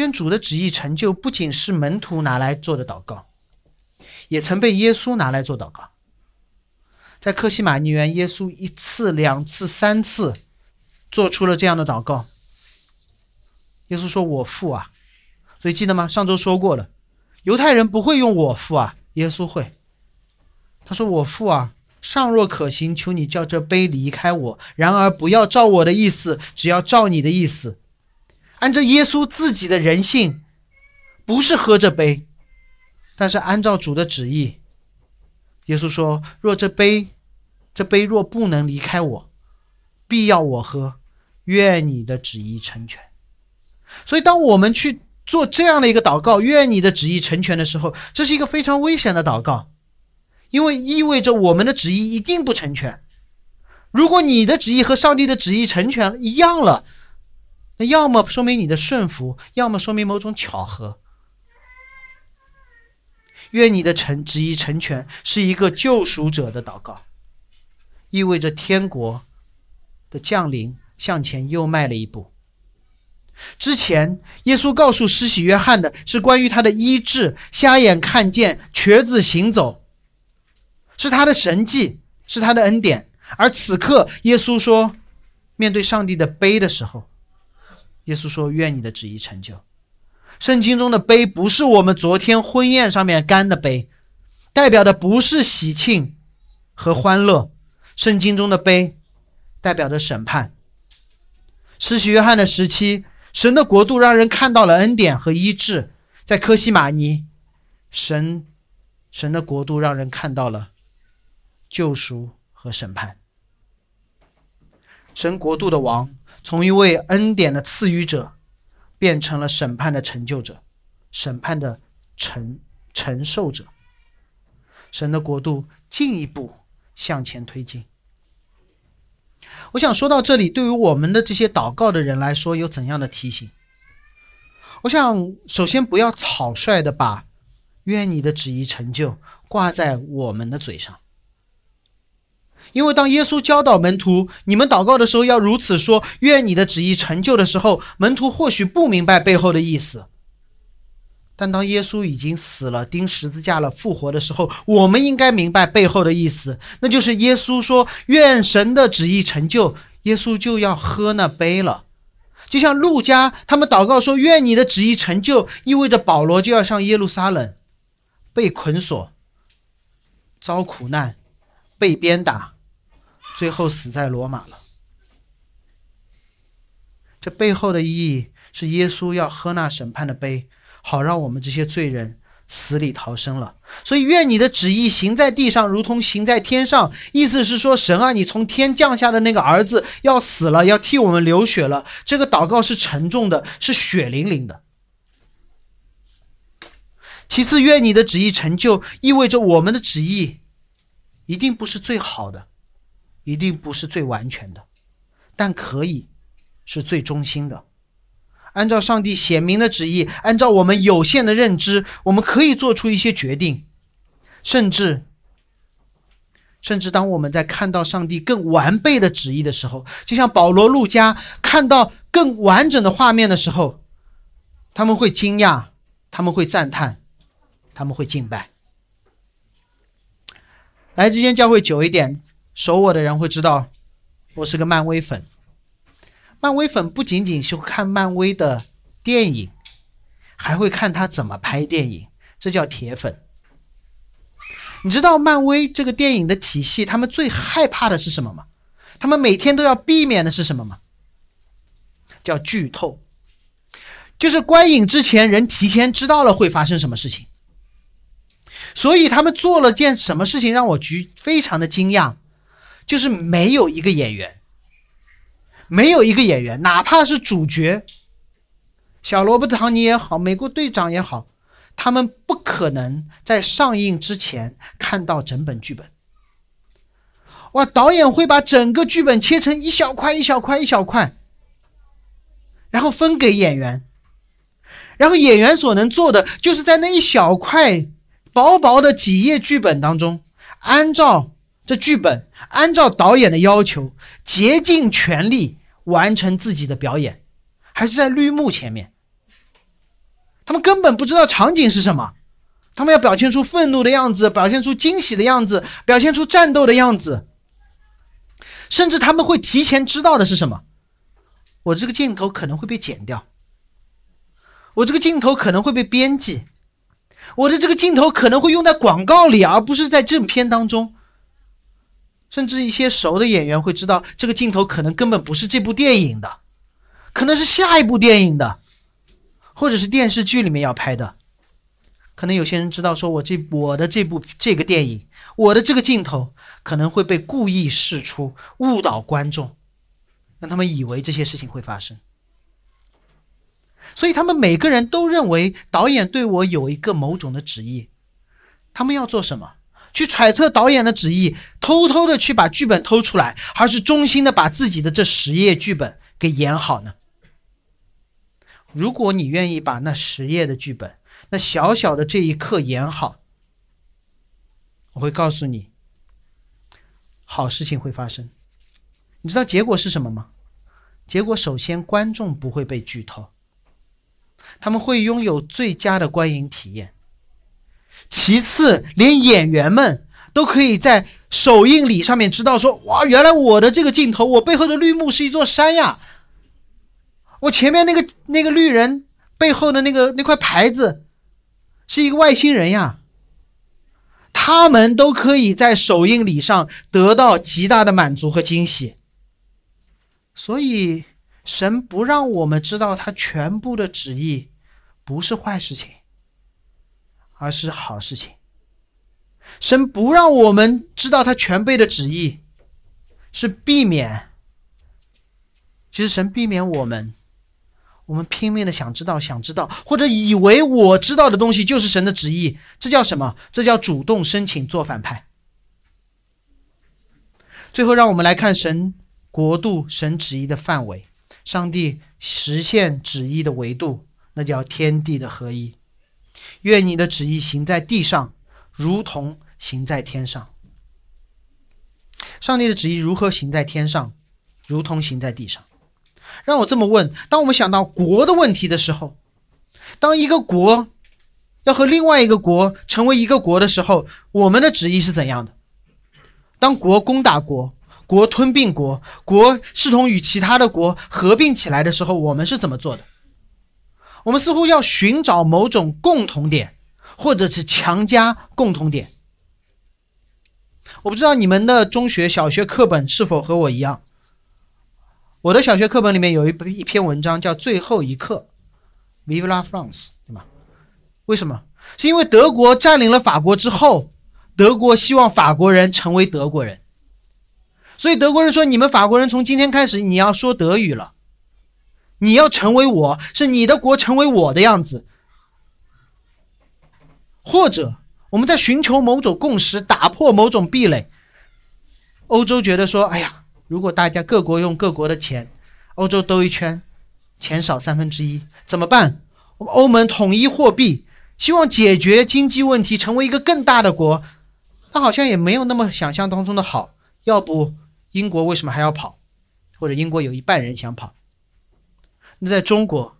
愿主的旨意成就，不仅是门徒拿来做的祷告，也曾被耶稣拿来做祷告。在克西马尼园，耶稣一次、两次、三次做出了这样的祷告。耶稣说：“我父啊！”所以记得吗？上周说过了，犹太人不会用我父啊，耶稣会。他说：“我父啊！”尚若可行，求你叫这杯离开我。然而不要照我的意思，只要照你的意思。按照耶稣自己的人性，不是喝这杯，但是按照主的旨意。耶稣说：“若这杯，这杯若不能离开我，必要我喝。愿你的旨意成全。”所以，当我们去做这样的一个祷告，“愿你的旨意成全”的时候，这是一个非常危险的祷告。因为意味着我们的旨意一定不成全。如果你的旨意和上帝的旨意成全一样了，那要么说明你的顺服，要么说明某种巧合。愿你的成旨意成全是一个救赎者的祷告，意味着天国的降临向前又迈了一步。之前耶稣告诉施洗约翰的是关于他的医治，瞎眼看见，瘸子行走。是他的神迹，是他的恩典。而此刻，耶稣说：“面对上帝的悲的时候，耶稣说：‘愿你的旨意成就。’圣经中的杯不是我们昨天婚宴上面干的杯，代表的不是喜庆和欢乐。圣经中的杯代表着审判。施洗约翰的时期，神的国度让人看到了恩典和医治；在科西玛尼，神神的国度让人看到了。”救赎和审判，神国度的王从一位恩典的赐予者，变成了审判的成就者，审判的承承受者。神的国度进一步向前推进。我想说到这里，对于我们的这些祷告的人来说，有怎样的提醒？我想首先不要草率的把“愿你的旨意成就”挂在我们的嘴上。因为当耶稣教导门徒，你们祷告的时候要如此说：“愿你的旨意成就”的时候，门徒或许不明白背后的意思。但当耶稣已经死了、钉十字架了、复活的时候，我们应该明白背后的意思，那就是耶稣说：“愿神的旨意成就”，耶稣就要喝那杯了。就像路加他们祷告说：“愿你的旨意成就”，意味着保罗就要上耶路撒冷，被捆锁、遭苦难、被鞭打。最后死在罗马了。这背后的意义是，耶稣要喝那审判的杯，好让我们这些罪人死里逃生了。所以，愿你的旨意行在地上，如同行在天上。意思是说，神啊，你从天降下的那个儿子要死了，要替我们流血了。这个祷告是沉重的，是血淋淋的。其次，愿你的旨意成就，意味着我们的旨意一定不是最好的。一定不是最完全的，但可以是最忠心的。按照上帝显明的旨意，按照我们有限的认知，我们可以做出一些决定，甚至，甚至当我们在看到上帝更完备的旨意的时候，就像保罗、路加看到更完整的画面的时候，他们会惊讶，他们会赞叹，他们会敬拜。来之间教会久一点。熟我的人会知道，我是个漫威粉。漫威粉不仅仅是看漫威的电影，还会看他怎么拍电影，这叫铁粉。你知道漫威这个电影的体系，他们最害怕的是什么吗？他们每天都要避免的是什么吗？叫剧透，就是观影之前人提前知道了会发生什么事情。所以他们做了件什么事情让我局非常的惊讶，就是没有一个演员，没有一个演员，哪怕是主角，小罗伯特·唐尼也好，美国队长也好。他们不可能在上映之前看到整本剧本。哇，导演会把整个剧本切成一小块、一小块、一小块，然后分给演员，然后演员所能做的就是在那一小块薄薄的几页剧本当中，按照这剧本，按照导演的要求，竭尽全力完成自己的表演，还是在绿幕前面。他们根本不知道场景是什么，他们要表现出愤怒的样子，表现出惊喜的样子，表现出战斗的样子，甚至他们会提前知道的是什么？我这个镜头可能会被剪掉，我这个镜头可能会被编辑，我的这个镜头可能会用在广告里，而不是在正片当中。甚至一些熟的演员会知道，这个镜头可能根本不是这部电影的，可能是下一部电影的。或者是电视剧里面要拍的，可能有些人知道，说我这我的这部这个电影，我的这个镜头可能会被故意释出，误导观众，让他们以为这些事情会发生。所以他们每个人都认为导演对我有一个某种的旨意，他们要做什么？去揣测导演的旨意，偷偷的去把剧本偷出来，还是忠心的把自己的这十页剧本给演好呢？如果你愿意把那十页的剧本，那小小的这一刻演好，我会告诉你，好事情会发生。你知道结果是什么吗？结果首先观众不会被剧透，他们会拥有最佳的观影体验。其次，连演员们都可以在首映礼上面知道说：哇，原来我的这个镜头，我背后的绿幕是一座山呀。我前面那个那个绿人背后的那个那块牌子，是一个外星人呀。他们都可以在首映礼上得到极大的满足和惊喜。所以，神不让我们知道他全部的旨意，不是坏事情，而是好事情。神不让我们知道他全备的旨意，是避免。其实，神避免我们。我们拼命的想知道，想知道，或者以为我知道的东西就是神的旨意，这叫什么？这叫主动申请做反派。最后，让我们来看神国度、神旨意的范围，上帝实现旨意的维度，那叫天地的合一。愿你的旨意行在地上，如同行在天上。上帝的旨意如何行在天上，如同行在地上？让我这么问：当我们想到国的问题的时候，当一个国要和另外一个国成为一个国的时候，我们的旨意是怎样的？当国攻打国，国吞并国，国视同与其他的国合并起来的时候，我们是怎么做的？我们似乎要寻找某种共同点，或者是强加共同点。我不知道你们的中学、小学课本是否和我一样。我的小学课本里面有一一篇文章叫《最后一课》，Vive la France，对吧？为什么？是因为德国占领了法国之后，德国希望法国人成为德国人，所以德国人说：“你们法国人从今天开始你要说德语了，你要成为我，是你的国成为我的样子。”或者我们在寻求某种共识，打破某种壁垒。欧洲觉得说：“哎呀。”如果大家各国用各国的钱，欧洲兜一圈，钱少三分之一，怎么办？我们欧盟统一货币，希望解决经济问题，成为一个更大的国，那好像也没有那么想象当中的好。要不英国为什么还要跑？或者英国有一半人想跑？那在中国，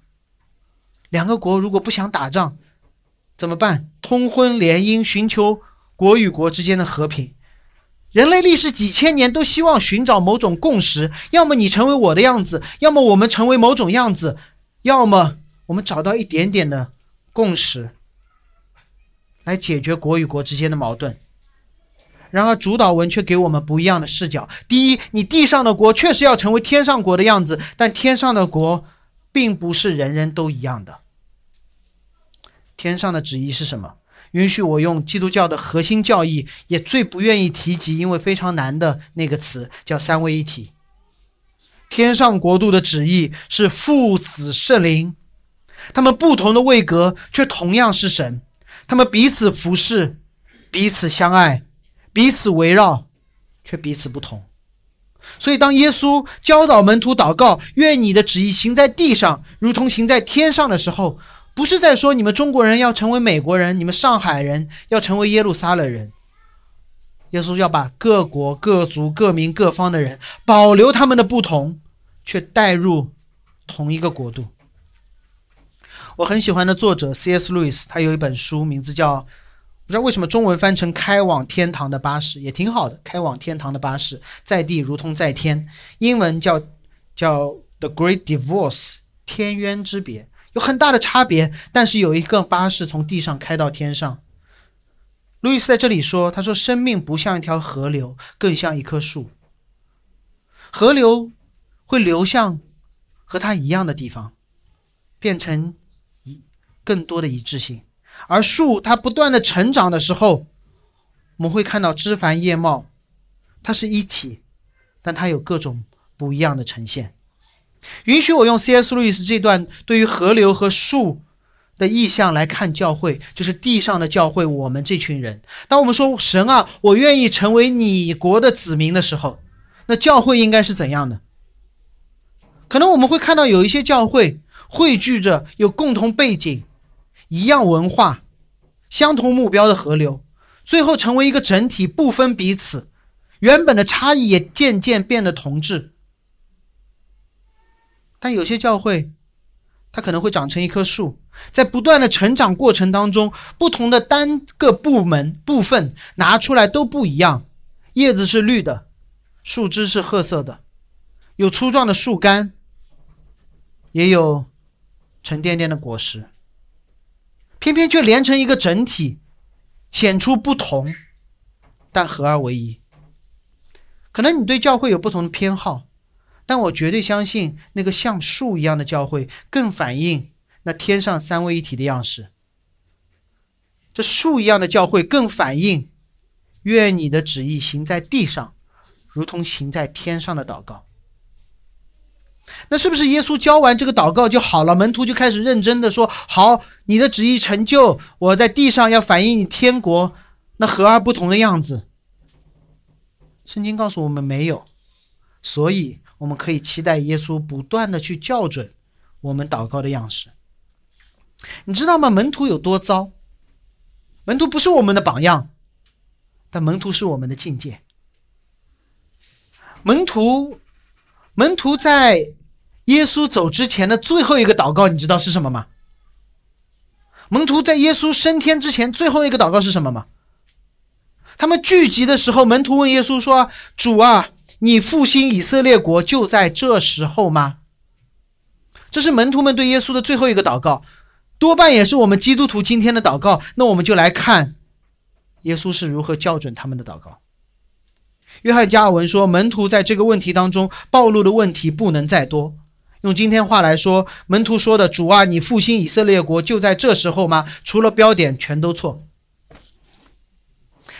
两个国如果不想打仗，怎么办？通婚联姻，寻求国与国之间的和平。人类历史几千年都希望寻找某种共识，要么你成为我的样子，要么我们成为某种样子，要么我们找到一点点的共识，来解决国与国之间的矛盾。然而，主导文却给我们不一样的视角。第一，你地上的国确实要成为天上国的样子，但天上的国并不是人人都一样的。天上的旨意是什么？允许我用基督教的核心教义，也最不愿意提及，因为非常难的那个词，叫三位一体。天上国度的旨意是父子圣灵，他们不同的位格，却同样是神，他们彼此服侍，彼此相爱，彼此围绕，却彼此不同。所以，当耶稣教导门徒祷告，愿你的旨意行在地上，如同行在天上的时候。不是在说你们中国人要成为美国人，你们上海人要成为耶路撒冷人。耶稣要把各国、各族、各民、各方的人保留他们的不同，却带入同一个国度。我很喜欢的作者 C.S. 路易斯，他有一本书，名字叫不知道为什么中文翻成《开往天堂的巴士》，也挺好的，《开往天堂的巴士》在地如同在天，英文叫叫《The Great Divorce》，天渊之别。有很大的差别，但是有一个巴士从地上开到天上。路易斯在这里说：“他说，生命不像一条河流，更像一棵树。河流会流向和它一样的地方，变成一更多的一致性；而树它不断的成长的时候，我们会看到枝繁叶茂，它是一体，但它有各种不一样的呈现。”允许我用 C.S. 路易斯这段对于河流和树的意象来看教会，就是地上的教会。我们这群人，当我们说神啊，我愿意成为你国的子民的时候，那教会应该是怎样的？可能我们会看到有一些教会汇聚着有共同背景、一样文化、相同目标的河流，最后成为一个整体，不分彼此，原本的差异也渐渐变得同质。但有些教会，它可能会长成一棵树，在不断的成长过程当中，不同的单个部门部分拿出来都不一样，叶子是绿的，树枝是褐色的，有粗壮的树干，也有沉甸甸的果实，偏偏却连成一个整体，显出不同，但合二为一。可能你对教会有不同的偏好。但我绝对相信，那个像树一样的教会更反映那天上三位一体的样式。这树一样的教会更反映“愿你的旨意行在地上，如同行在天上的”祷告。那是不是耶稣教完这个祷告就好了？门徒就开始认真的说：“好，你的旨意成就，我在地上要反映你天国那和而不同的样子。”圣经告诉我们没有，所以。我们可以期待耶稣不断的去校准我们祷告的样式。你知道吗？门徒有多糟？门徒不是我们的榜样，但门徒是我们的境界。门徒，门徒在耶稣走之前的最后一个祷告，你知道是什么吗？门徒在耶稣升天之前最后一个祷告是什么吗？他们聚集的时候，门徒问耶稣说：“主啊。”你复兴以色列国就在这时候吗？这是门徒们对耶稣的最后一个祷告，多半也是我们基督徒今天的祷告。那我们就来看耶稣是如何校准他们的祷告。约翰加尔文说，门徒在这个问题当中暴露的问题不能再多。用今天话来说，门徒说的“主啊，你复兴以色列国就在这时候吗？”除了标点，全都错。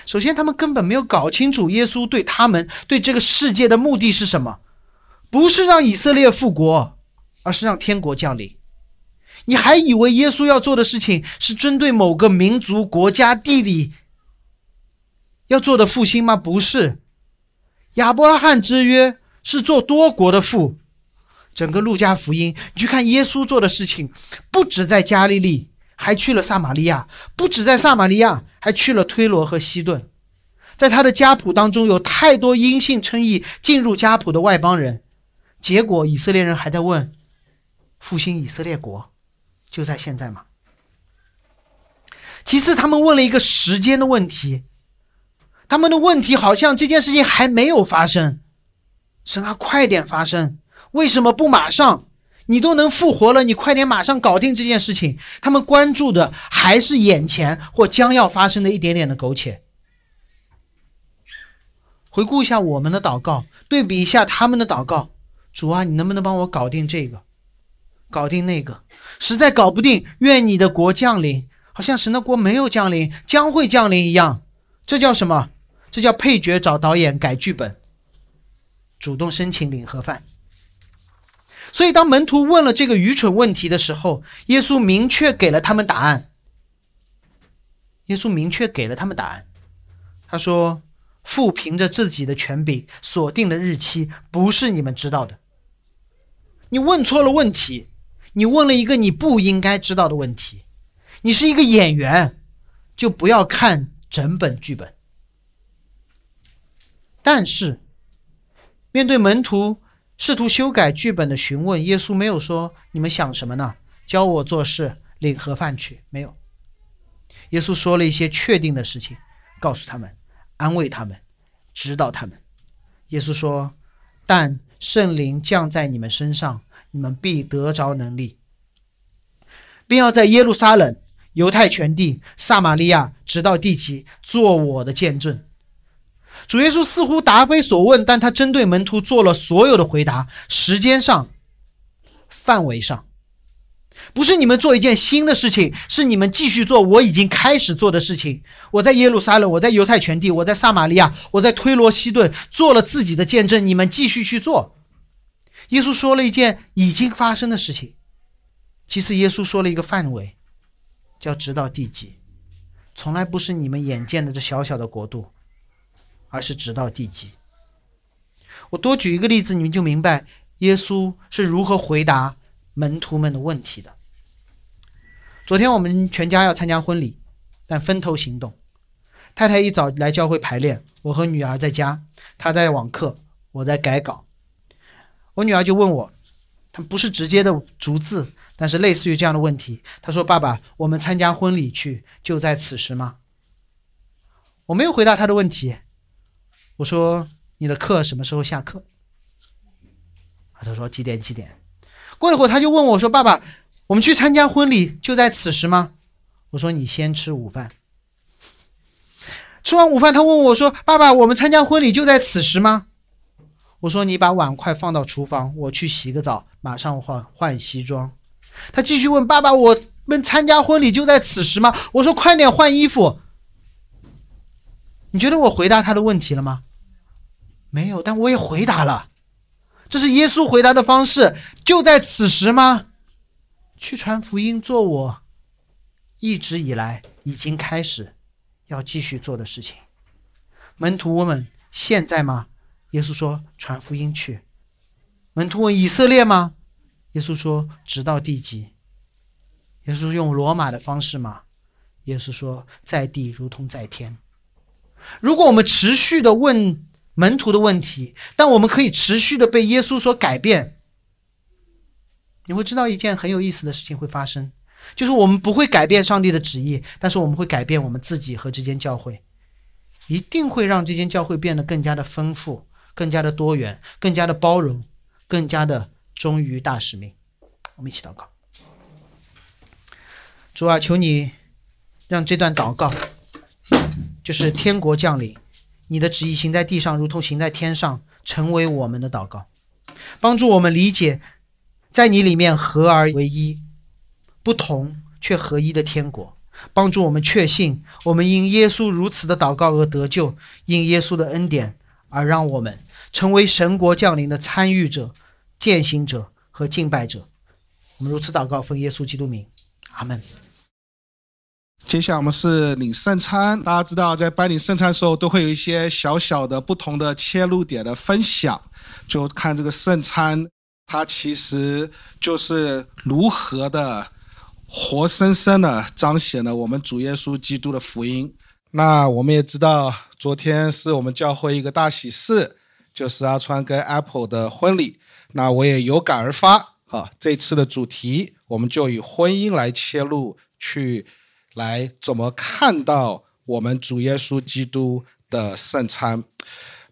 首先，他们根本没有搞清楚耶稣对他们、对这个世界的目的是什么，不是让以色列复国，而是让天国降临。你还以为耶稣要做的事情是针对某个民族、国家、地理要做的复兴吗？不是，亚伯拉罕之约是做多国的父。整个路加福音，你去看耶稣做的事情，不止在加利利。还去了撒玛利亚，不止在撒玛利亚，还去了推罗和西顿。在他的家谱当中，有太多因信称义进入家谱的外邦人。结果以色列人还在问：复兴以色列国就在现在吗？其次，他们问了一个时间的问题。他们的问题好像这件事情还没有发生。神啊，快点发生！为什么不马上？你都能复活了，你快点马上搞定这件事情。他们关注的还是眼前或将要发生的一点点的苟且。回顾一下我们的祷告，对比一下他们的祷告。主啊，你能不能帮我搞定这个，搞定那个？实在搞不定，愿你的国降临。好像神的国没有降临，将会降临一样。这叫什么？这叫配角找导演改剧本，主动申请领盒饭。所以，当门徒问了这个愚蠢问题的时候，耶稣明确给了他们答案。耶稣明确给了他们答案。他说：“父凭着自己的权柄锁定的日期，不是你们知道的。你问错了问题，你问了一个你不应该知道的问题。你是一个演员，就不要看整本剧本。但是，面对门徒。”试图修改剧本的询问，耶稣没有说：“你们想什么呢？教我做事，领盒饭去。”没有。耶稣说了一些确定的事情，告诉他们，安慰他们，指导他们。耶稣说：“但圣灵降在你们身上，你们必得着能力，并要在耶路撒冷、犹太全地、撒玛利亚，直到地极，做我的见证。”主耶稣似乎答非所问，但他针对门徒做了所有的回答。时间上、范围上，不是你们做一件新的事情，是你们继续做我已经开始做的事情。我在耶路撒冷，我在犹太全地，我在撒玛利亚，我在推罗西顿做了自己的见证。你们继续去做。耶稣说了一件已经发生的事情，其次耶稣说了一个范围，叫直到地极，从来不是你们眼见的这小小的国度。而是直到地极。我多举一个例子，你们就明白耶稣是如何回答门徒们的问题的。昨天我们全家要参加婚礼，但分头行动。太太一早来教会排练，我和女儿在家，她在网课，我在改稿。我女儿就问我，她不是直接的逐字，但是类似于这样的问题。她说：“爸爸，我们参加婚礼去就在此时吗？”我没有回答她的问题。我说你的课什么时候下课？他说几点几点。过了会儿他就问我说：“爸爸，我们去参加婚礼就在此时吗？”我说：“你先吃午饭。”吃完午饭，他问我说：“爸爸，我们参加婚礼就在此时吗？”我说：“你把碗筷放到厨房，我去洗个澡，马上换换西装。”他继续问：“爸爸，我们参加婚礼就在此时吗？”我说：“快点换衣服。”你觉得我回答他的问题了吗？没有，但我也回答了。这是耶稣回答的方式。就在此时吗？去传福音，做我一直以来已经开始要继续做的事情。门徒问：“现在吗？”耶稣说：“传福音去。”门徒问：“以色列吗？”耶稣说：“直到地极。”耶稣用罗马的方式吗？耶稣说：“在地如同在天。”如果我们持续的问，门徒的问题，但我们可以持续的被耶稣所改变。你会知道一件很有意思的事情会发生，就是我们不会改变上帝的旨意，但是我们会改变我们自己和这间教会，一定会让这间教会变得更加的丰富、更加的多元、更加的包容、更加的忠于大使命。我们一起祷告，主啊，求你让这段祷告就是天国降临。你的旨意行在地上，如同行在天上，成为我们的祷告，帮助我们理解，在你里面合而为一，不同却合一的天国，帮助我们确信，我们因耶稣如此的祷告而得救，因耶稣的恩典而让我们成为神国降临的参与者、践行者和敬拜者。我们如此祷告，奉耶稣基督名，阿门。接下来我们是领圣餐，大家知道在颁领圣餐的时候，都会有一些小小的不同的切入点的分享，就看这个圣餐，它其实就是如何的活生生的彰显了我们主耶稣基督的福音。那我们也知道，昨天是我们教会一个大喜事，就是阿川跟 Apple 的婚礼。那我也有感而发，好，这次的主题我们就以婚姻来切入去。来怎么看到我们主耶稣基督的圣餐。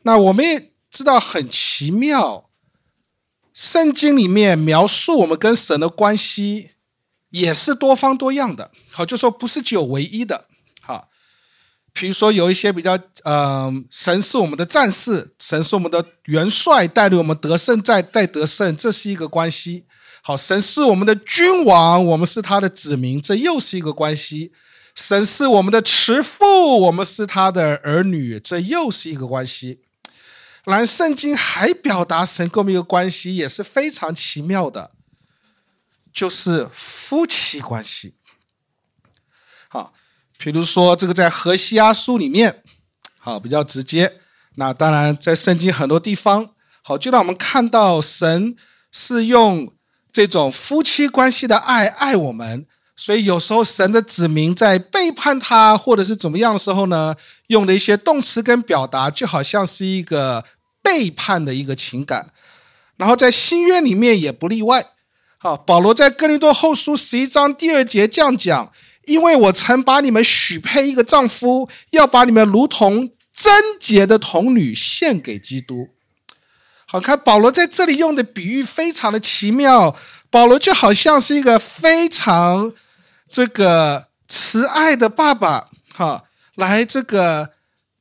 那我们也知道很奇妙，圣经里面描述我们跟神的关系也是多方多样的。好，就说不是只有唯一的。好，比如说有一些比较，嗯，神是我们的战士，神是我们的元帅，带领我们得胜，再再得胜，这是一个关系。好，神是我们的君王，我们是他的子民，这又是一个关系。神是我们的慈父，我们是他的儿女，这又是一个关系。然，圣经还表达神跟我们一个关系也是非常奇妙的，就是夫妻关系。好，比如说这个在何西阿书里面，好比较直接。那当然在圣经很多地方，好就让我们看到神是用这种夫妻关系的爱爱我们。所以有时候神的子民在背叛他或者是怎么样的时候呢，用的一些动词跟表达，就好像是一个背叛的一个情感。然后在新约里面也不例外。好，保罗在哥林多后书十一章第二节这样讲：“因为我曾把你们许配一个丈夫，要把你们如同贞洁的童女献给基督。”好看，保罗在这里用的比喻非常的奇妙。保罗就好像是一个非常。这个慈爱的爸爸，哈，来这个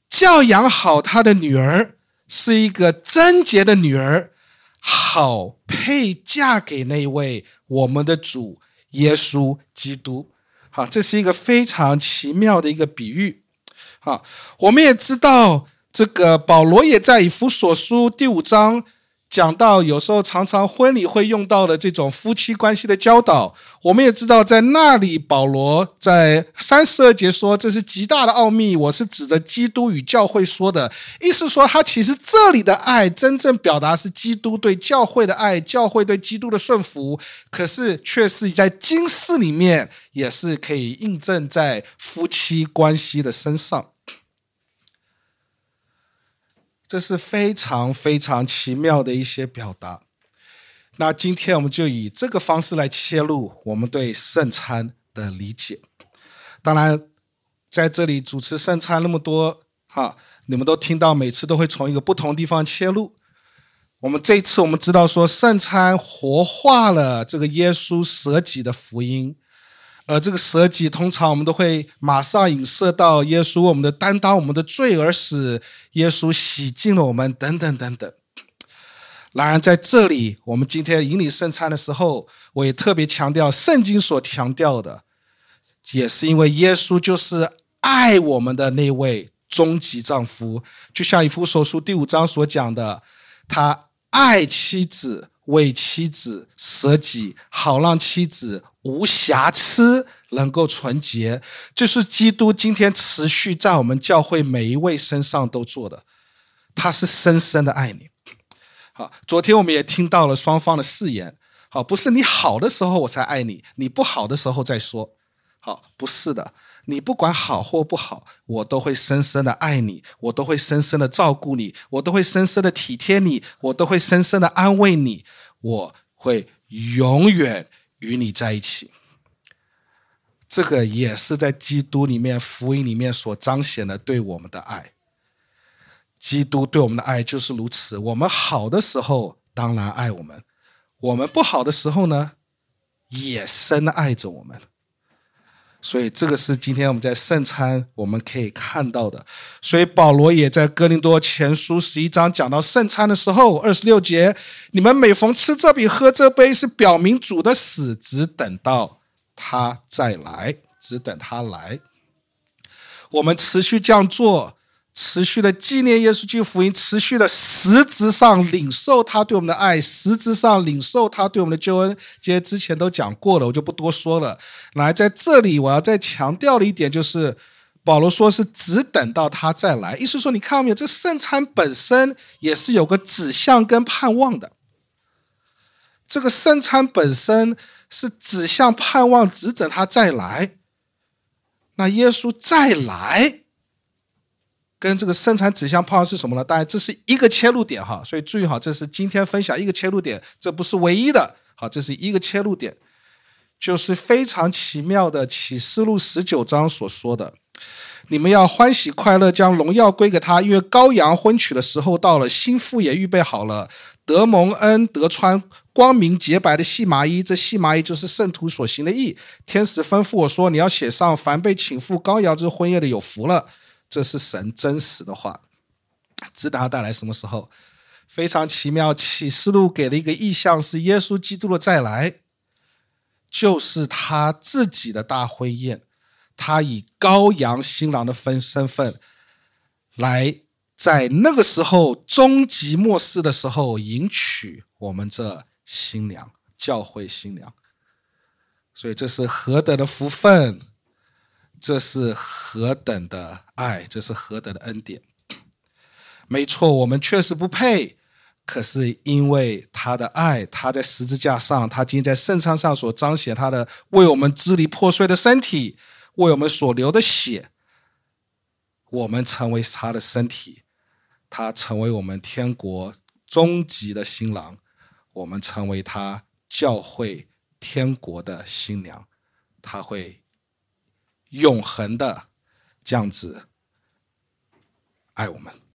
教养好他的女儿，是一个贞洁的女儿，好配嫁给那位我们的主耶稣基督。好，这是一个非常奇妙的一个比喻。好，我们也知道，这个保罗也在以弗所书第五章。讲到有时候常常婚礼会用到的这种夫妻关系的教导，我们也知道在那里保罗在三十二节说这是极大的奥秘，我是指着基督与教会说的，意思说他其实这里的爱真正表达是基督对教会的爱，教会对基督的顺服，可是却是在经世里面也是可以印证在夫妻关系的身上。这是非常非常奇妙的一些表达。那今天我们就以这个方式来切入我们对圣餐的理解。当然，在这里主持圣餐那么多哈，你们都听到，每次都会从一个不同地方切入。我们这一次我们知道说，圣餐活化了这个耶稣舍己的福音。而这个舍己，通常我们都会马上影射到耶稣，我们的担当，我们的罪而死，耶稣洗净了我们，等等等等。然而在这里，我们今天引领圣餐的时候，我也特别强调，圣经所强调的，也是因为耶稣就是爱我们的那位终极丈夫，就像以弗所书第五章所讲的，他爱妻子。为妻子舍己，好让妻子无瑕疵，能够纯洁，就是基督今天持续在我们教会每一位身上都做的。他是深深的爱你。好，昨天我们也听到了双方的誓言。好，不是你好的时候我才爱你，你不好的时候再说。好，不是的。你不管好或不好，我都会深深的爱你，我都会深深的照顾你，我都会深深的体贴你，我都会深深的安慰你，我会永远与你在一起。这个也是在基督里面福音里面所彰显的对我们的爱。基督对我们的爱就是如此。我们好的时候当然爱我们，我们不好的时候呢，也深爱着我们。所以这个是今天我们在圣餐我们可以看到的。所以保罗也在哥林多前书十一章讲到圣餐的时候，二十六节：你们每逢吃这饼、喝这杯，是表明主的死，只等到他再来，只等他来。我们持续这样做。持续的纪念耶稣基督福音，持续的实质上领受他对我们的爱，实质上领受他对我们的救恩。这些之前都讲过了，我就不多说了。来，在这里我要再强调的一点就是，保罗说是只等到他再来，意思说你看到没有？这圣餐本身也是有个指向跟盼望的。这个圣餐本身是指向盼望，只等他再来。那耶稣再来。跟这个生产指向盼望是什么呢？当然这是一个切入点哈，所以注意好，这是今天分享一个切入点，这不是唯一的。好，这是一个切入点，就是非常奇妙的启示录十九章所说的。你们要欢喜快乐，将荣耀归给他，因为羔羊婚娶的时候到了，新妇也预备好了，德蒙恩，德穿光明洁白的细麻衣。这细麻衣就是圣徒所行的义。天使吩咐我说：“你要写上，凡被请赴羔羊之婚宴的有福了。”这是神真实的话。知道带来什么时候？非常奇妙。启示录给了一个意象，是耶稣基督的再来，就是他自己的大婚宴。他以羔羊新郎的分身份，来在那个时候终极末世的时候迎娶我们这新娘，教会新娘。所以这是何等的福分，这是何等的爱，这是何等的恩典。没错，我们确实不配，可是因为他的爱，他在十字架上，他今天在圣餐上所彰显他的为我们支离破碎的身体。为我们所流的血，我们成为他的身体，他成为我们天国终极的新郎，我们成为他教会天国的新娘，他会永恒的这样子爱我们。